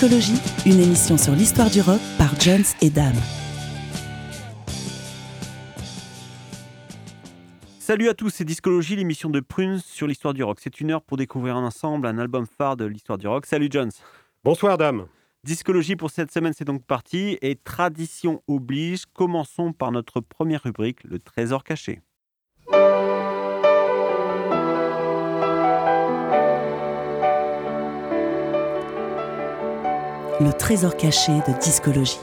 Discologie, une émission sur l'histoire du rock par Jones et Dame. Salut à tous, c'est Discologie, l'émission de Prunes sur l'histoire du rock. C'est une heure pour découvrir ensemble un album phare de l'histoire du rock. Salut Jones. Bonsoir Dame. Discologie pour cette semaine, c'est donc parti. Et tradition oblige, commençons par notre première rubrique, le trésor caché. Le trésor caché de discologie.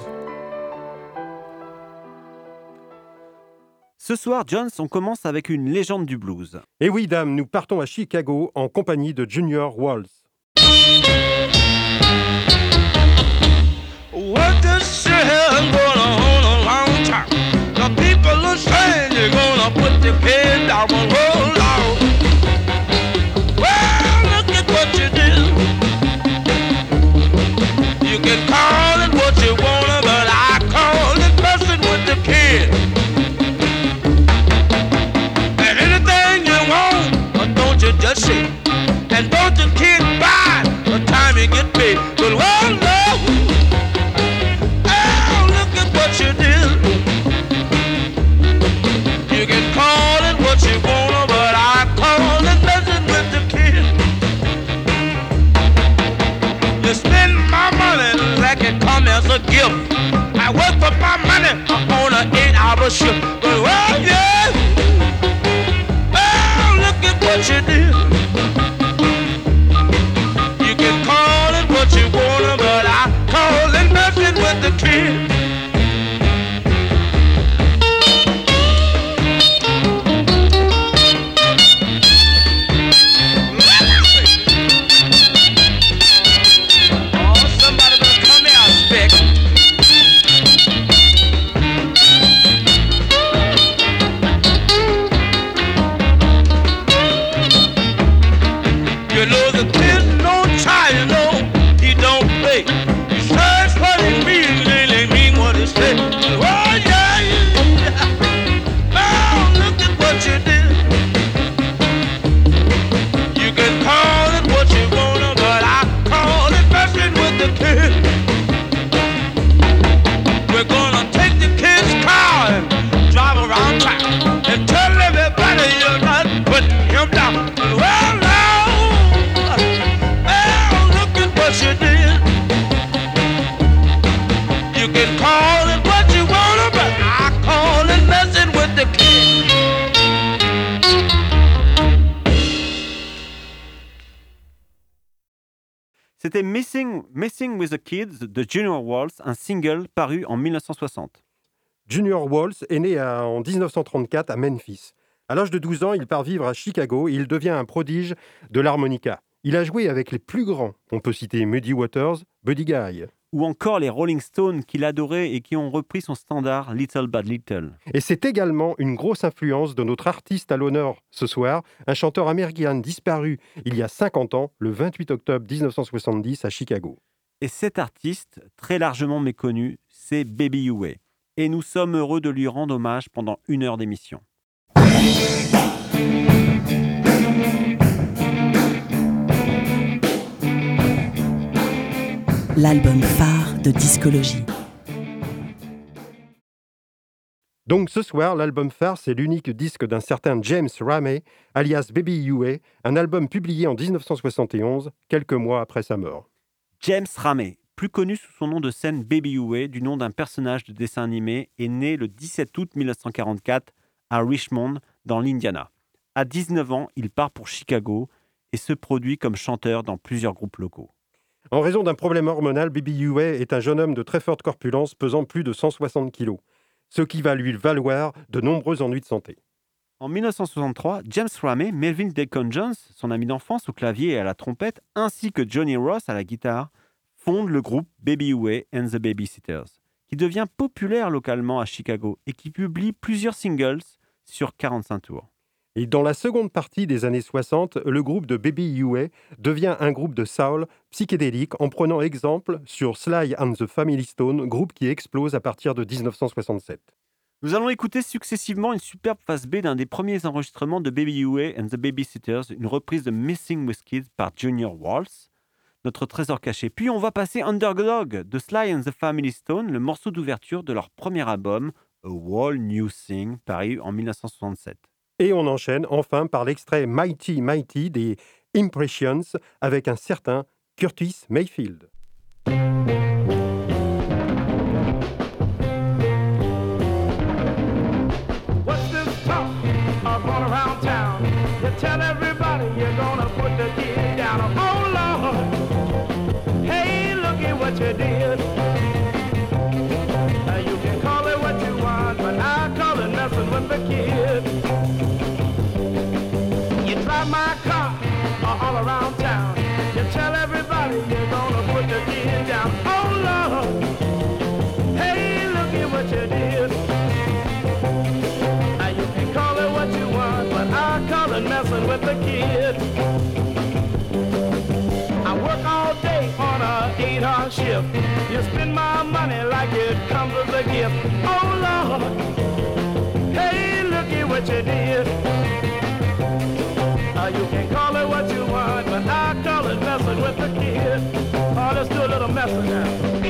Ce soir, Jones, on commence avec une légende du blues. Et oui, dame, nous partons à Chicago en compagnie de Junior Walls. What this shit has been going on a long time? The people are saying you're gonna put the kid down and roll de Junior Walls, un single paru en 1960. Junior Walls est né à- en 1934 à Memphis. À l'âge de 12 ans, il part vivre à Chicago et il devient un prodige de l'harmonica. Il a joué avec les plus grands. On peut citer Muddy Waters, Buddy Guy. Ou encore les Rolling Stones qu'il adorait et qui ont repris son standard Little Bad Little. Et c'est également une grosse influence de notre artiste à l'honneur ce soir, un chanteur américain disparu il y a 50 ans, le 28 octobre 1970 à Chicago. Et cet artiste, très largement méconnu, c'est Baby Huey. Et nous sommes heureux de lui rendre hommage pendant une heure d'émission. L'album phare de discologie. Donc ce soir, l'album phare, c'est l'unique disque d'un certain James Ramey, alias Baby Huey, un album publié en 1971, quelques mois après sa mort. James Ramey, plus connu sous son nom de scène Baby Huey, du nom d'un personnage de dessin animé, est né le 17 août 1944 à Richmond, dans l'Indiana. À 19 ans, il part pour Chicago et se produit comme chanteur dans plusieurs groupes locaux. En raison d'un problème hormonal, Baby Huey est un jeune homme de très forte corpulence pesant plus de 160 kilos, ce qui va lui valoir de nombreux ennuis de santé. En 1963, James Ramey, Melvin Deacon Jones, son ami d'enfance au clavier et à la trompette, ainsi que Johnny Ross à la guitare, fonde le groupe Baby Way and the Babysitters, qui devient populaire localement à Chicago et qui publie plusieurs singles sur 45 tours. Et dans la seconde partie des années 60, le groupe de Baby UA devient un groupe de soul psychédélique en prenant exemple sur Sly and the Family Stone, groupe qui explose à partir de 1967. Nous allons écouter successivement une superbe face B d'un des premiers enregistrements de Baby UA and the Babysitters, une reprise de Missing with Kids par Junior Waltz, notre trésor caché. Puis on va passer Underdog de Sly and the Family Stone, le morceau d'ouverture de leur premier album, A Wall New Thing, paru en 1967. Et on enchaîne enfin par l'extrait Mighty Mighty des Impressions avec un certain Curtis Mayfield. Eight-hour. You spend my money like it comes as a gift. Oh Lord, hey, look at what you did. Uh, you can call it what you want, but I call it messing with the kid. Oh, let's do a little messing now.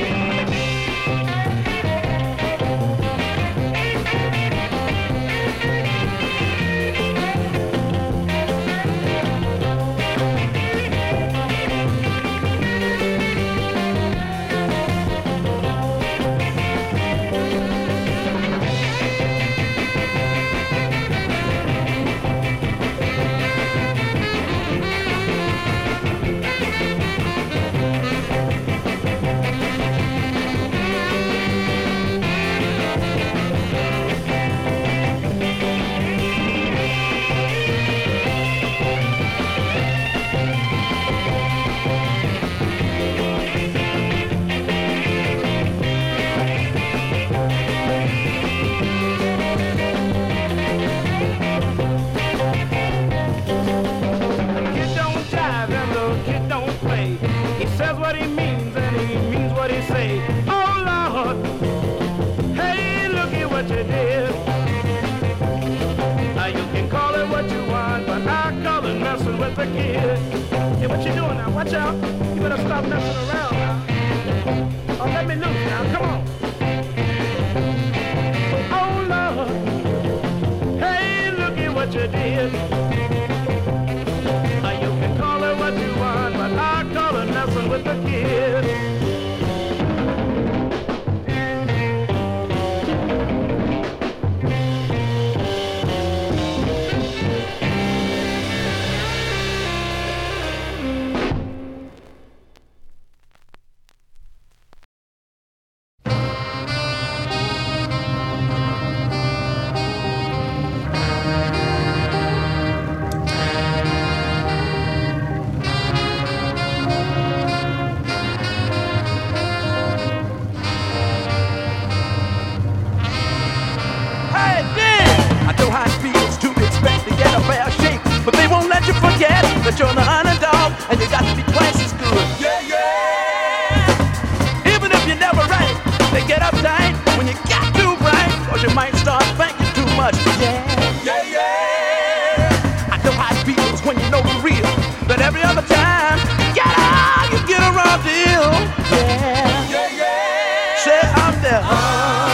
Say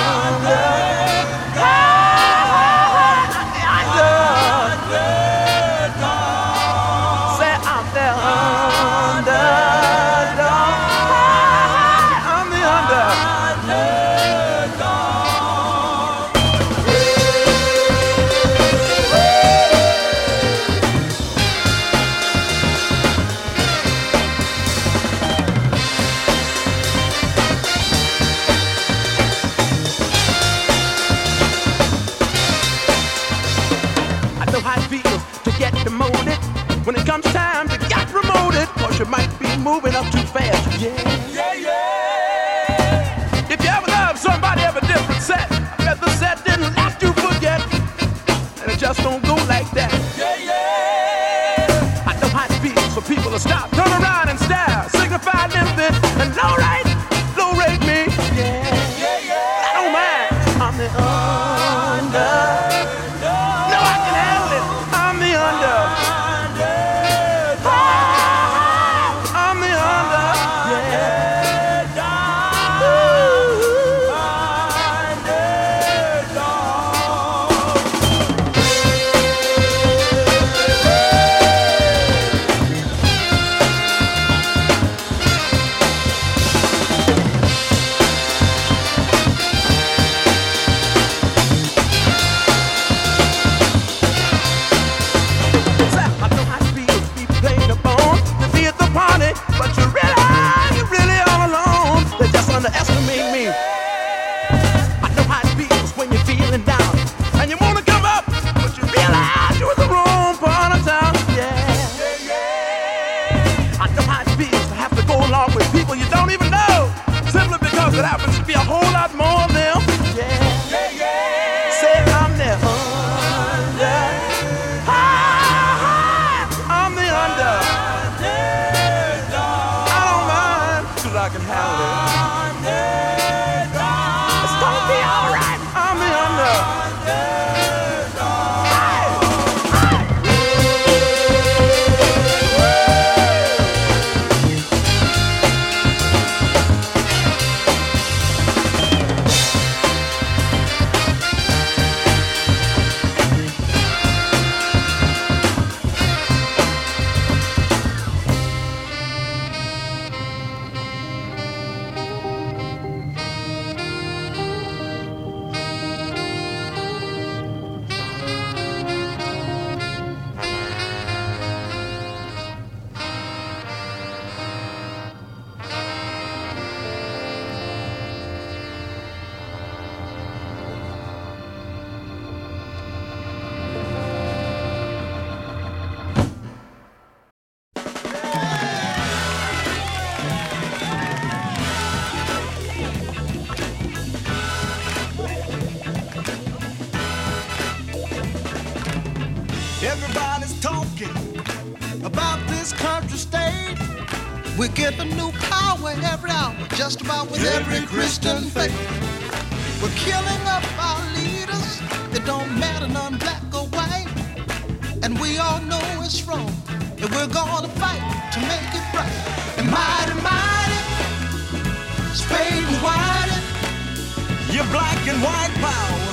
your black and white power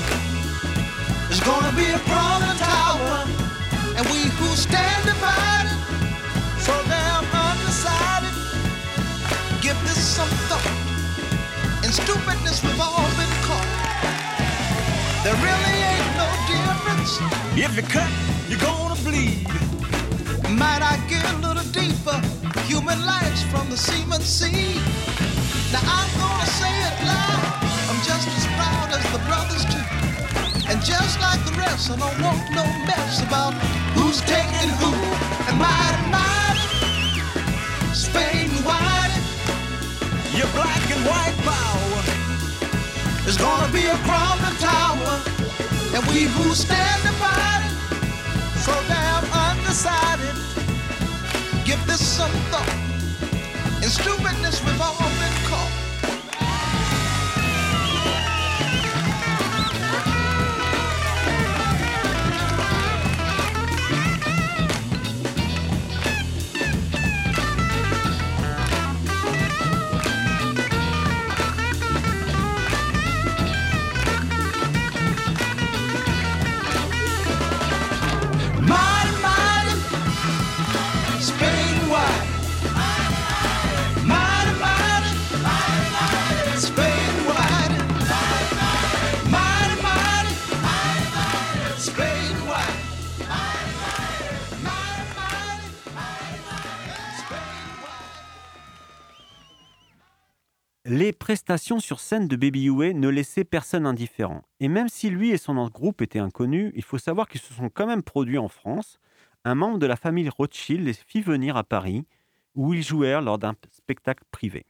is gonna be a crawling tower. And we who stand divided, so damn undecided, give this some thought. In stupidness we've all been caught. There really ain't no difference. If you cut, you're gonna bleed. Might I get a little deeper? Human lives from the semen seed. Now I'm gonna say it loud. Just as proud as the brothers too. And just like the rest, I don't want no mess about who's taking who. And mighty, mighty, Spain wide, your black and white power is gonna be a crumbling tower. And we who stand divided, so damn undecided, give this some thought. In stupidness, we've Les prestations sur scène de Baby Huey ne laissaient personne indifférent. Et même si lui et son groupe étaient inconnus, il faut savoir qu'ils se sont quand même produits en France. Un membre de la famille Rothschild les fit venir à Paris, où ils jouèrent lors d'un spectacle privé.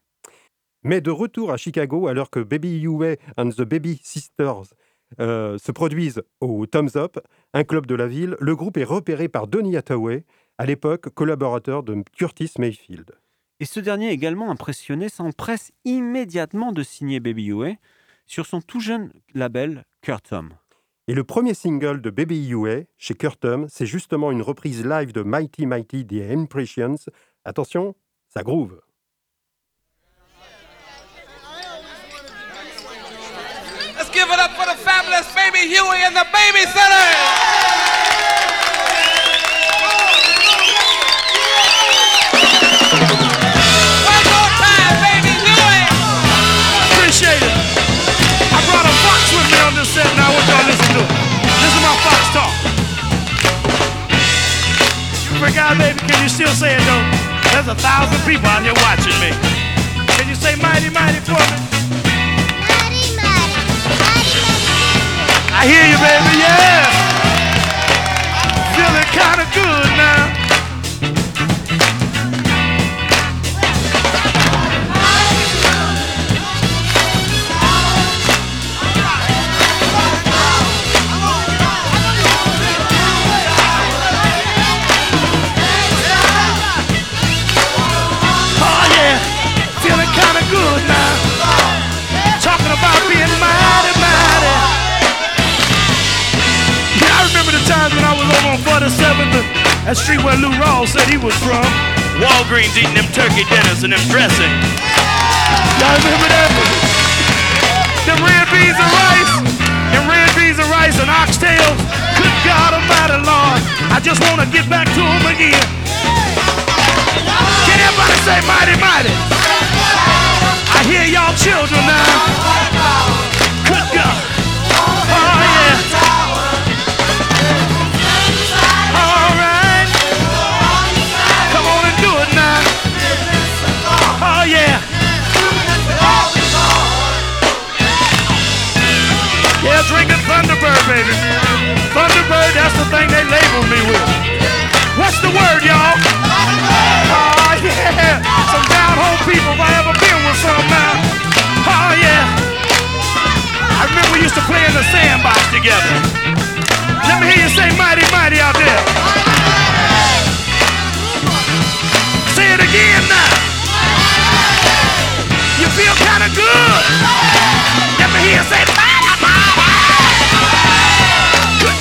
Mais de retour à Chicago, alors que Baby Huey and the Baby Sisters euh, se produisent au Thumbs Up, un club de la ville, le groupe est repéré par Donny Hathaway, à l'époque collaborateur de Curtis Mayfield. Et ce dernier, également impressionné, s'empresse immédiatement de signer Baby UA sur son tout jeune label Curtom. Et le premier single de Baby UA chez Curtom, c'est justement une reprise live de Mighty Mighty The Impressions. Attention, ça groove. Let's give it up for the fabulous baby Huey and the babysitter. You forgot, baby. Can you still say it though? There's a thousand people out here watching me. Can you say mighty, mighty for me? I hear you, baby, yeah. Feeling kind of good now. Over on 47th, and that street where Lou Rawls said he was from. Walgreens eating them turkey dinners and them dressing. Y'all remember that? Them red beans and rice, them red beans and rice and oxtails. Good God Almighty, Lord, I just want to get back to them again. Can everybody say mighty, mighty? I hear y'all children now. Good God. Oh, yeah. Thunderbird, baby. Thunderbird, that's the thing they labeled me with. What's the word, y'all? Oh, yeah. Some down home people if I ever been with some now. Oh, ah, yeah. I remember we used to play in the sandbox together. Let me hear you say mighty, mighty out there. Say it again now. You feel kind of good. Let me hear you say mighty, mighty.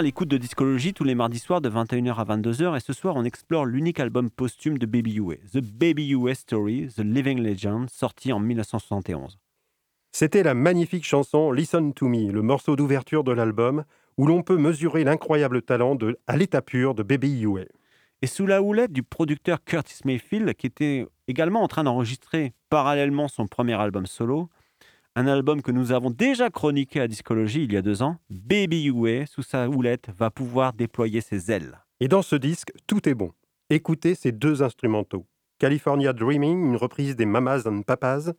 À l'écoute de Discologie tous les mardis soirs de 21h à 22h et ce soir on explore l'unique album posthume de Baby Uwe, The Baby Uwe Story, The Living Legend, sorti en 1971. C'était la magnifique chanson Listen to Me, le morceau d'ouverture de l'album, où l'on peut mesurer l'incroyable talent de, à l'état pur de Baby Yue. Et sous la houlette du producteur Curtis Mayfield, qui était également en train d'enregistrer parallèlement son premier album solo, un album que nous avons déjà chroniqué à Discologie il y a deux ans, Baby Yue, sous sa houlette, va pouvoir déployer ses ailes. Et dans ce disque, tout est bon. Écoutez ces deux instrumentaux. California Dreaming, une reprise des Mamas and Papas,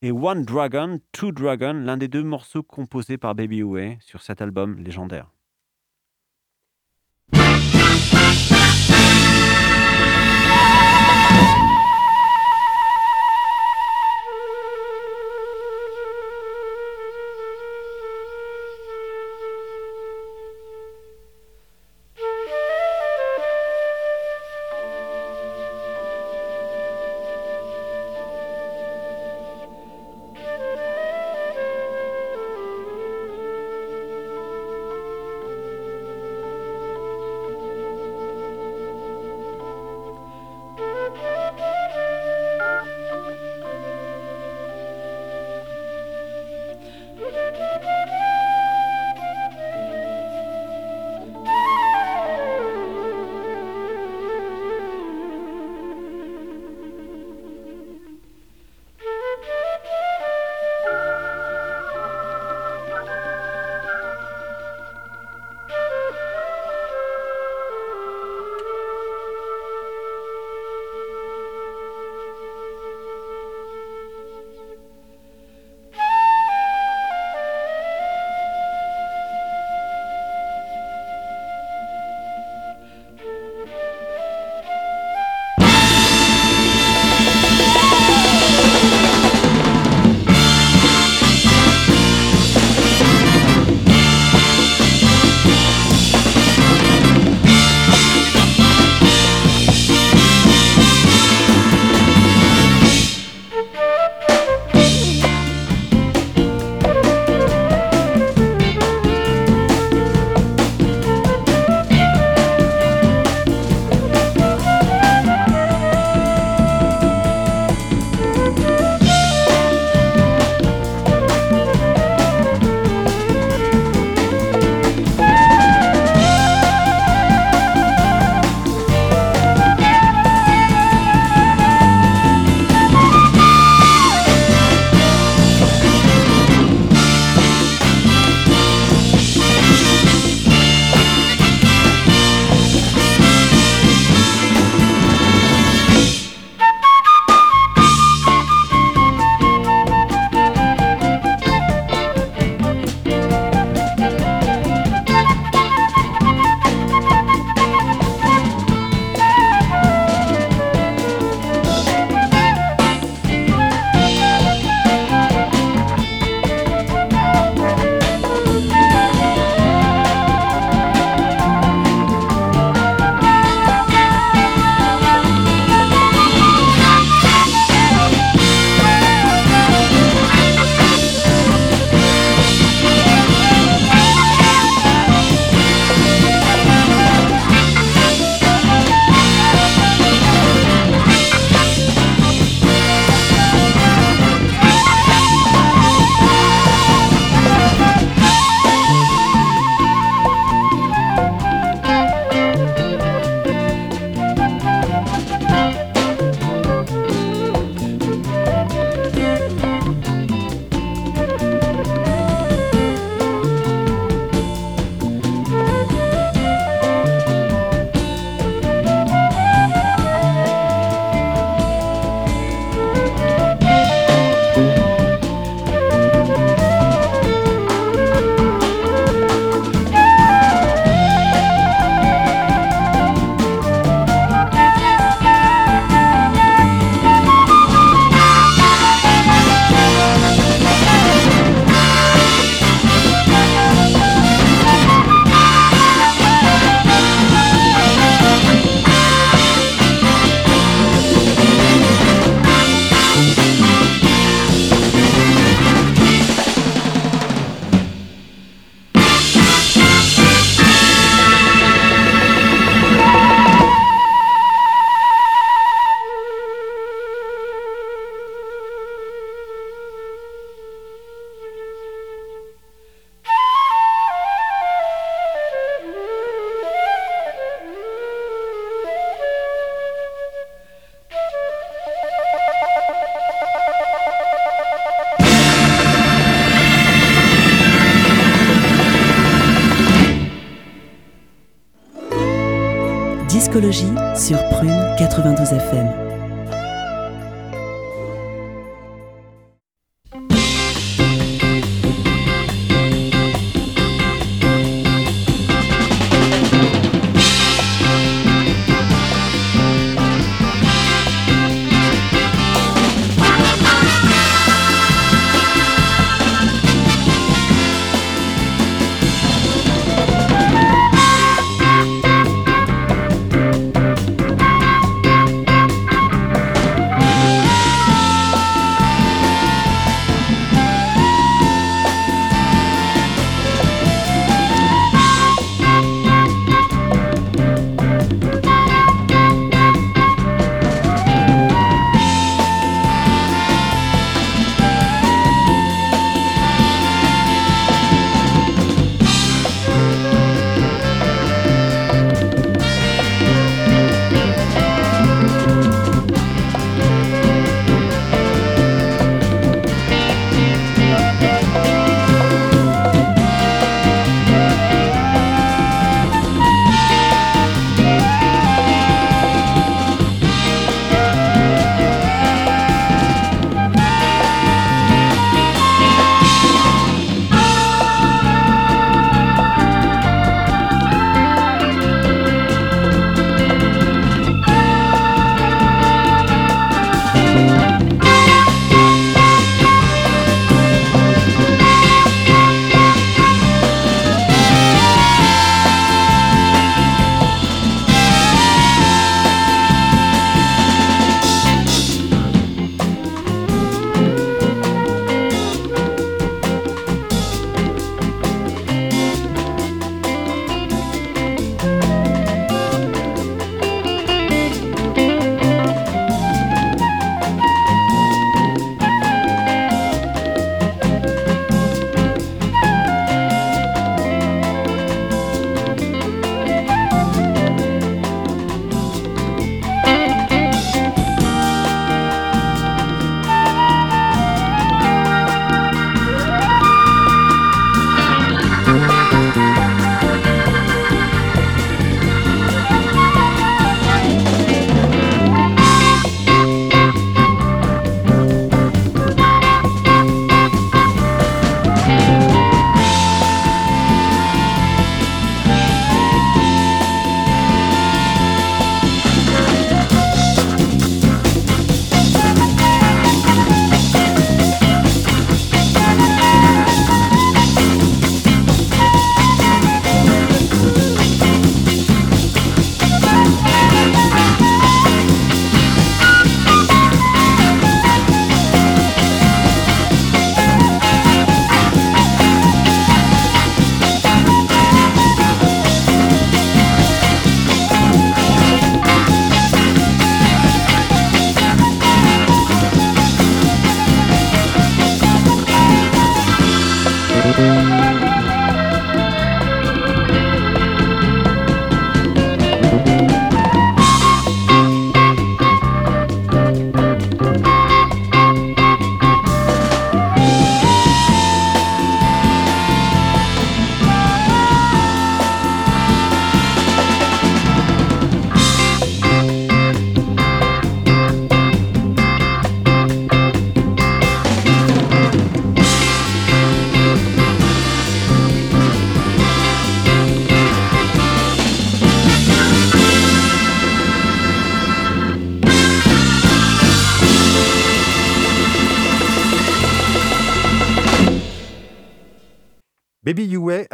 Et One Dragon, Two Dragon, l'un des deux morceaux composés par Baby Yue sur cet album légendaire.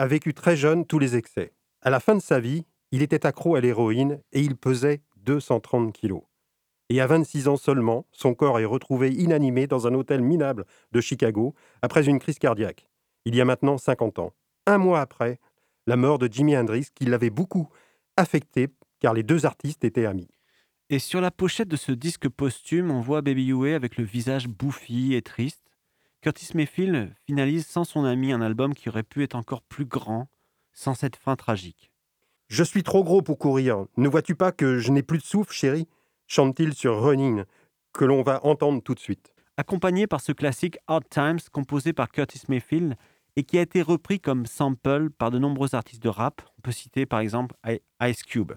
Vécu très jeune tous les excès. À la fin de sa vie, il était accro à l'héroïne et il pesait 230 kilos. Et à 26 ans seulement, son corps est retrouvé inanimé dans un hôtel minable de Chicago après une crise cardiaque. Il y a maintenant 50 ans. Un mois après, la mort de Jimi Hendrix qui l'avait beaucoup affecté car les deux artistes étaient amis. Et sur la pochette de ce disque posthume, on voit Baby Huey avec le visage bouffi et triste. Curtis Mayfield finalise sans son ami un album qui aurait pu être encore plus grand sans cette fin tragique. Je suis trop gros pour courir. Ne vois-tu pas que je n'ai plus de souffle, chérie? Chante-t-il sur Running, que l'on va entendre tout de suite. Accompagné par ce classique Hard Times composé par Curtis Mayfield et qui a été repris comme sample par de nombreux artistes de rap. On peut citer par exemple Ice Cube.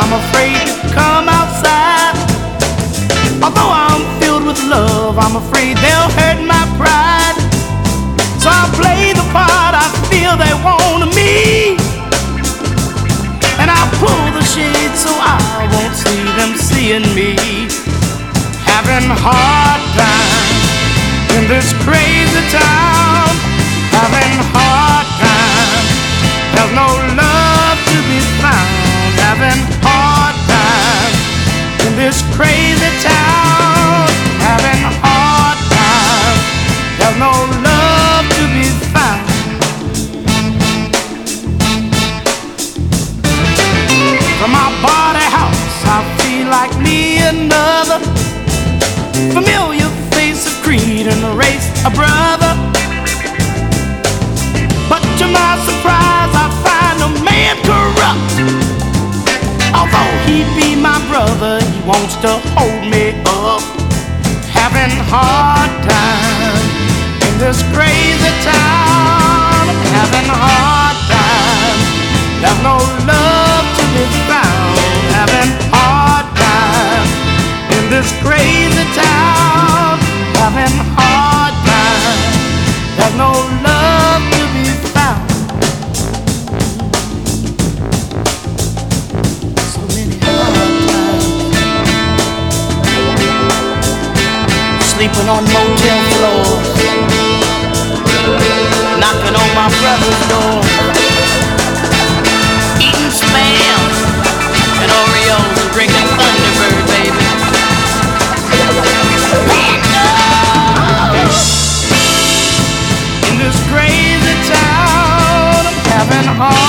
I'm afraid to come outside. Although I'm filled with love, I'm afraid they'll hurt my pride. So I play the part I feel they want me. And I pull the shade so I won't see them seeing me. Having hard time in this crazy town. Having hard time. There's no love. Having hard time in this crazy town. Having hard time. There's no love to be found. From my body house, I feel like me another familiar face of creed and race, a brother. But to my surprise, I find a man corrupt. Although he'd be my brother, he wants to hold me up. Having hard time in this crazy town. Having hard time. There's no love to be found. Having hard time in this crazy town. Having hard time. There's no Sleeping on motel floors. Knocking on my brother's door. Eating spam and Oreos and drinking Thunderbird, baby. In this crazy town, I'm having a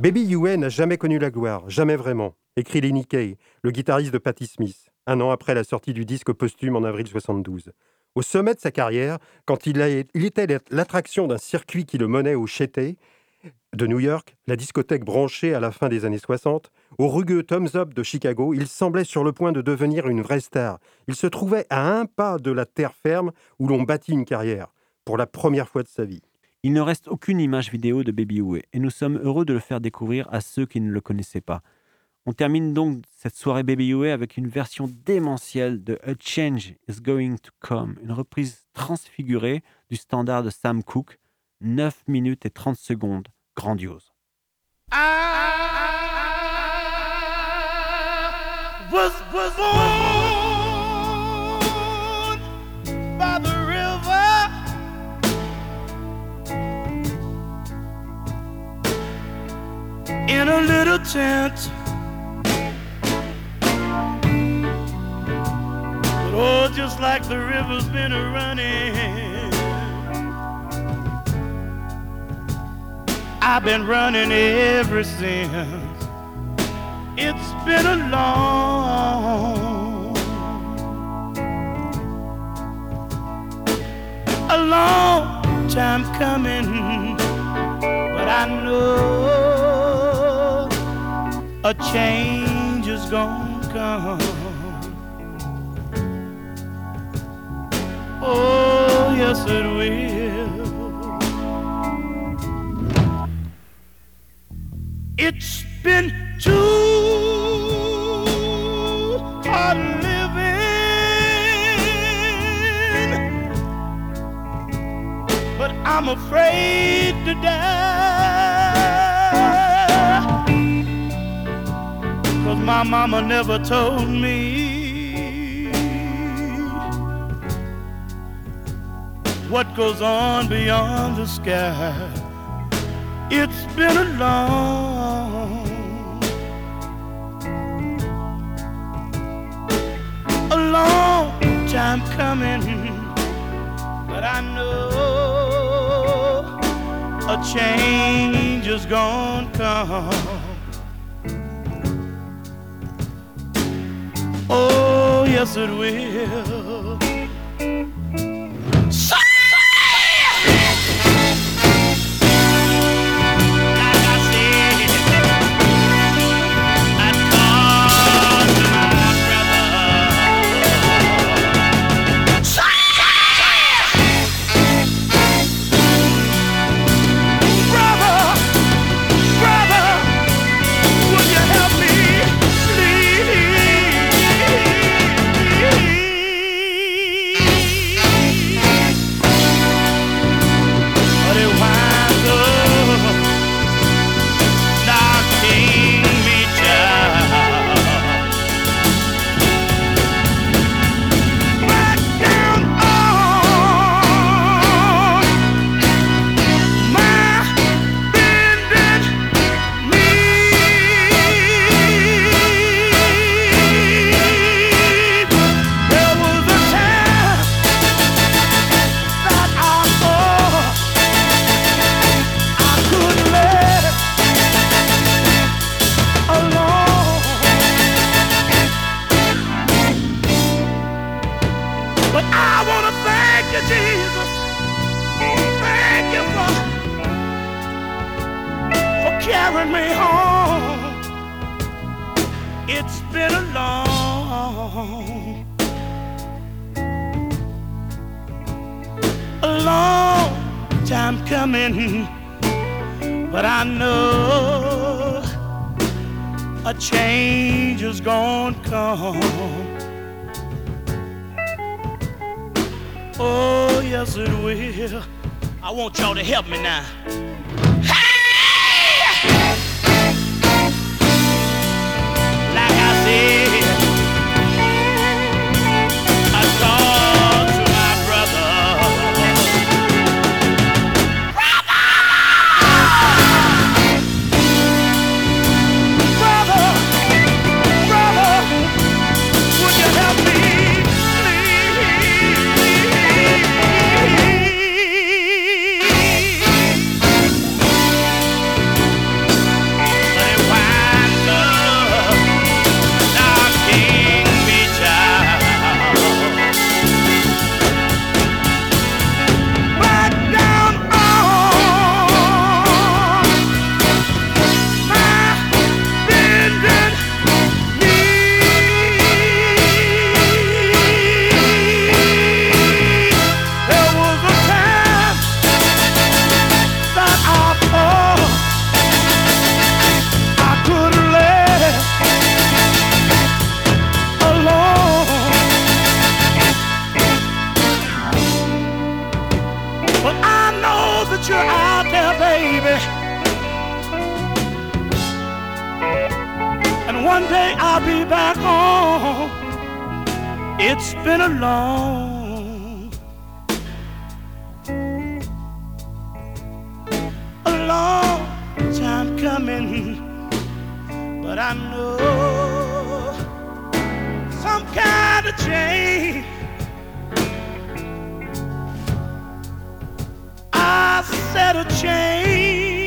Baby. Yue n'a jamais connu la gloire, jamais vraiment, écrit Lenny Kay, le guitariste de Patti Smith, un an après la sortie du disque posthume en avril 72. Au sommet de sa carrière, quand il, il était l'attraction d'un circuit qui le menait au Chetey de New York, la discothèque branchée à la fin des années 60, au rugueux Thumbs Up de Chicago, il semblait sur le point de devenir une vraie star. Il se trouvait à un pas de la terre ferme où l'on bâtit une carrière, pour la première fois de sa vie. Il ne reste aucune image vidéo de Baby Uwe et nous sommes heureux de le faire découvrir à ceux qui ne le connaissaient pas. On termine donc cette soirée Baby Uwe avec une version démentielle de A Change is Going to Come, une reprise transfigurée du standard de Sam Cooke, 9 minutes et 30 secondes, grandiose. was was born by the river. In a little tent. But oh, just like the river's been a running. I've been running ever since. It's been a long, a long time coming, but I know a change is gonna come. Oh, yes, it will. It's been too hard living, but I'm afraid to die. Cause my mama never told me what goes on beyond the sky. It's been a long, a long time coming, but I know a change is gonna come. Oh, yes, it will. A change is gonna come. Oh, yes, it will. I want y'all to help me now. Been a long, a long time coming, but I know some kind of change. I said a change.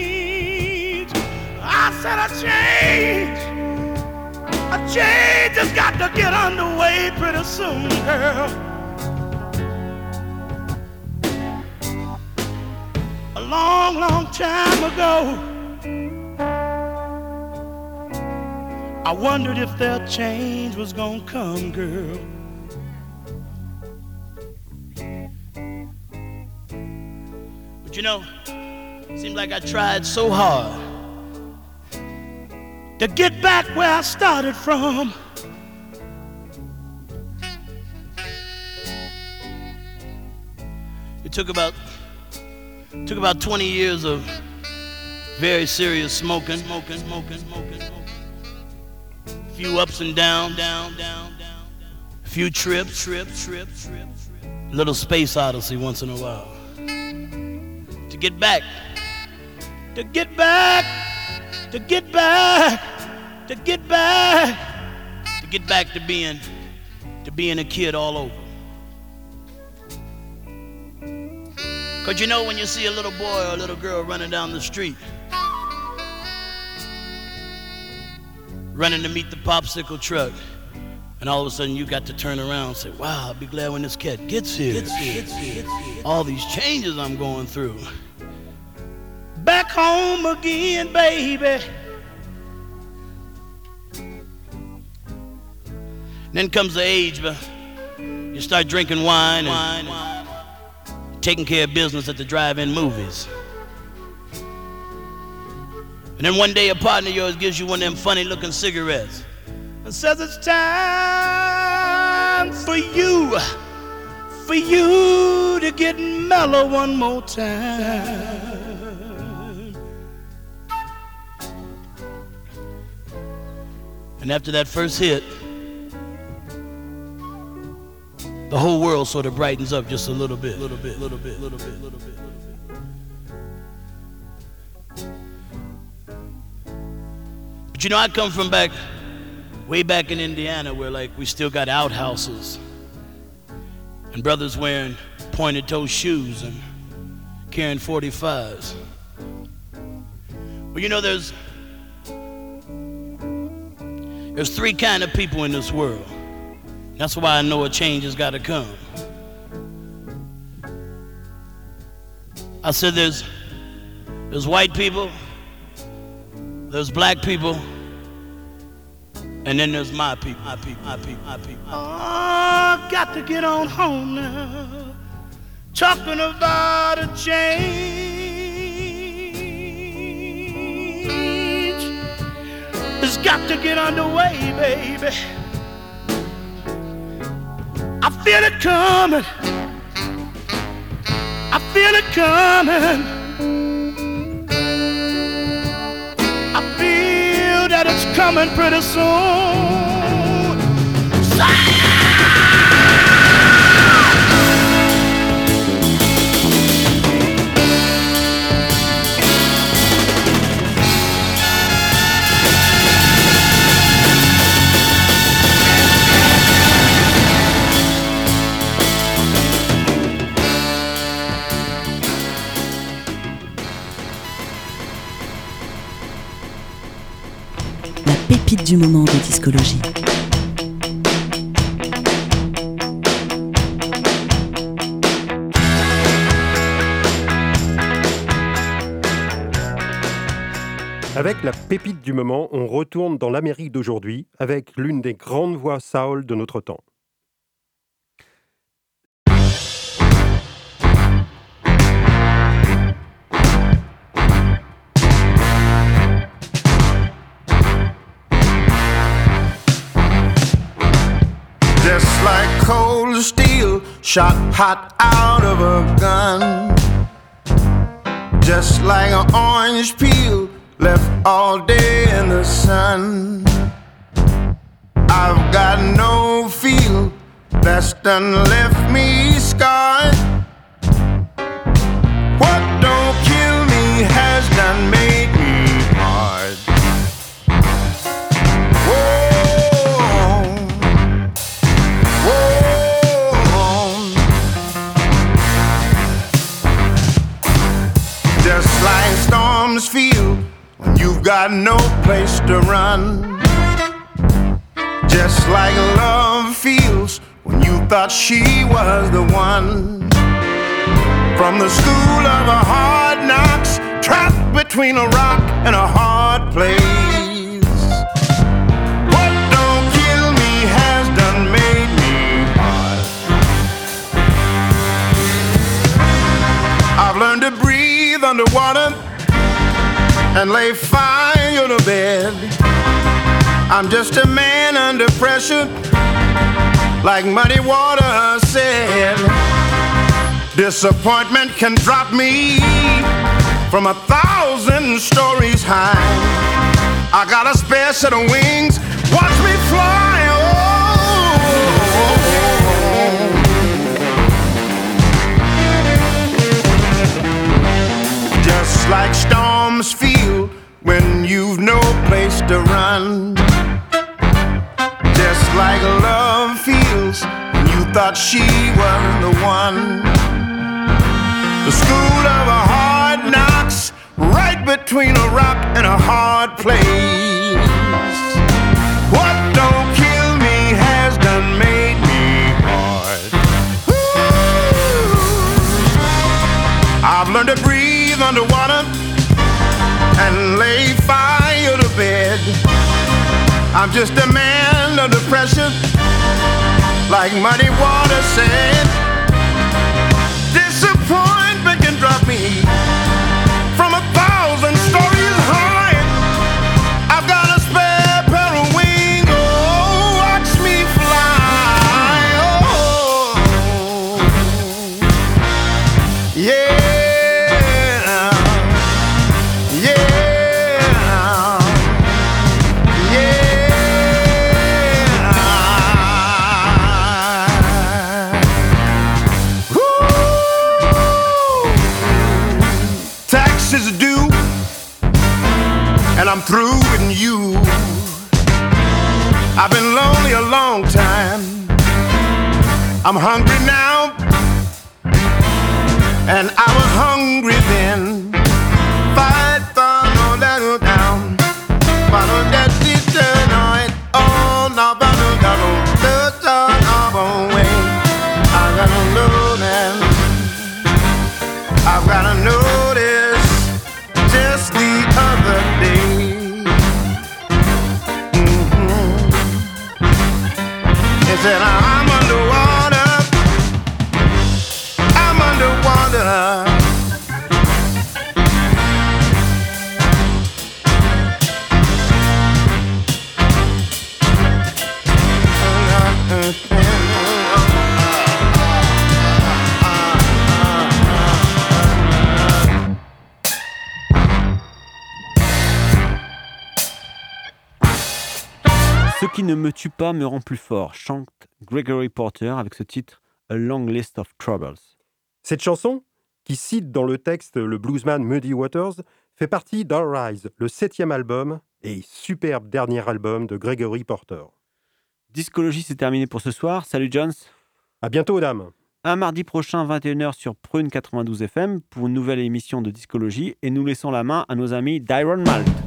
I said a change. A change to get underway pretty soon, girl. A long, long time ago, I wondered if that change was gonna come, girl. But you know, seems like I tried so hard to get back where I started from. It took about took about 20 years of very serious smoking, smoking, smoking, smoking, smoking. A few ups and down, down, down, down, A few trips, trips, trips, trips, trips. Little space odyssey once in a while. To get back, to get back, to get back, to get back, to get back to being, to being a kid all over. Cause you know when you see a little boy or a little girl running down the street, running to meet the popsicle truck, and all of a sudden you got to turn around and say, wow, I'll be glad when this cat gets here. Gets here. Gets here. All these changes I'm going through. Back home again, baby. Then comes the age, but you start drinking wine, and, wine taking care of business at the drive-in movies. And then one day a partner of yours gives you one of them funny looking cigarettes and says it's time for you, for you to get mellow one more time. And after that first hit, the whole world sort of brightens up just a little bit, little bit, little bit, little bit, little bit, little bit. But you know, I come from back, way back in Indiana, where like we still got outhouses, and brothers wearing pointed toe shoes and carrying 45s. Well, you know, there's there's three kind of people in this world. That's why I know a change has got to come. I said there's there's white people, there's black people, and then there's my people, my people, my people, my people. Oh, got to get on home now. Talking about a change. It's got to get underway, baby. I feel it coming. I feel it coming. I feel that it's coming pretty soon. La du moment de discologie. Avec la pépite du moment, on retourne dans l'Amérique d'aujourd'hui avec l'une des grandes voix soul de notre temps. Shot hot out of a gun. Just like an orange peel left all day in the sun. I've got no feel that's done left me scarred. Got no place to run. Just like love feels when you thought she was the one. From the school of a hard knocks, trapped between a rock and a hard place. What don't kill me has done made me hard. I've learned to breathe underwater and lay fire to bed. I'm just a man under pressure, like muddy water said. Disappointment can drop me from a thousand stories high. I got a spare set of wings, watch me fly. Like storms feel when you've no place to run. Just like love feels when you thought she was the one. The school of a hard knocks right between a rock and a hard place. What don't kill me has done made me hard. Ooh. I've learned to breathe underwater and lay fire to bed. I'm just a man under pressure, like muddy water said. I'm through with you. I've been lonely a long time. I'm hungry now, and I was hungry then. Pas me rend plus fort, chante Gregory Porter avec ce titre A Long List of Troubles. Cette chanson, qui cite dans le texte le bluesman Muddy Waters, fait partie d'All Rise, le septième album et superbe dernier album de Gregory Porter. Discologie, c'est terminé pour ce soir. Salut Jones. À bientôt, dame. Un mardi prochain, 21h sur Prune 92 FM pour une nouvelle émission de Discologie et nous laissons la main à nos amis d'Iron Malt.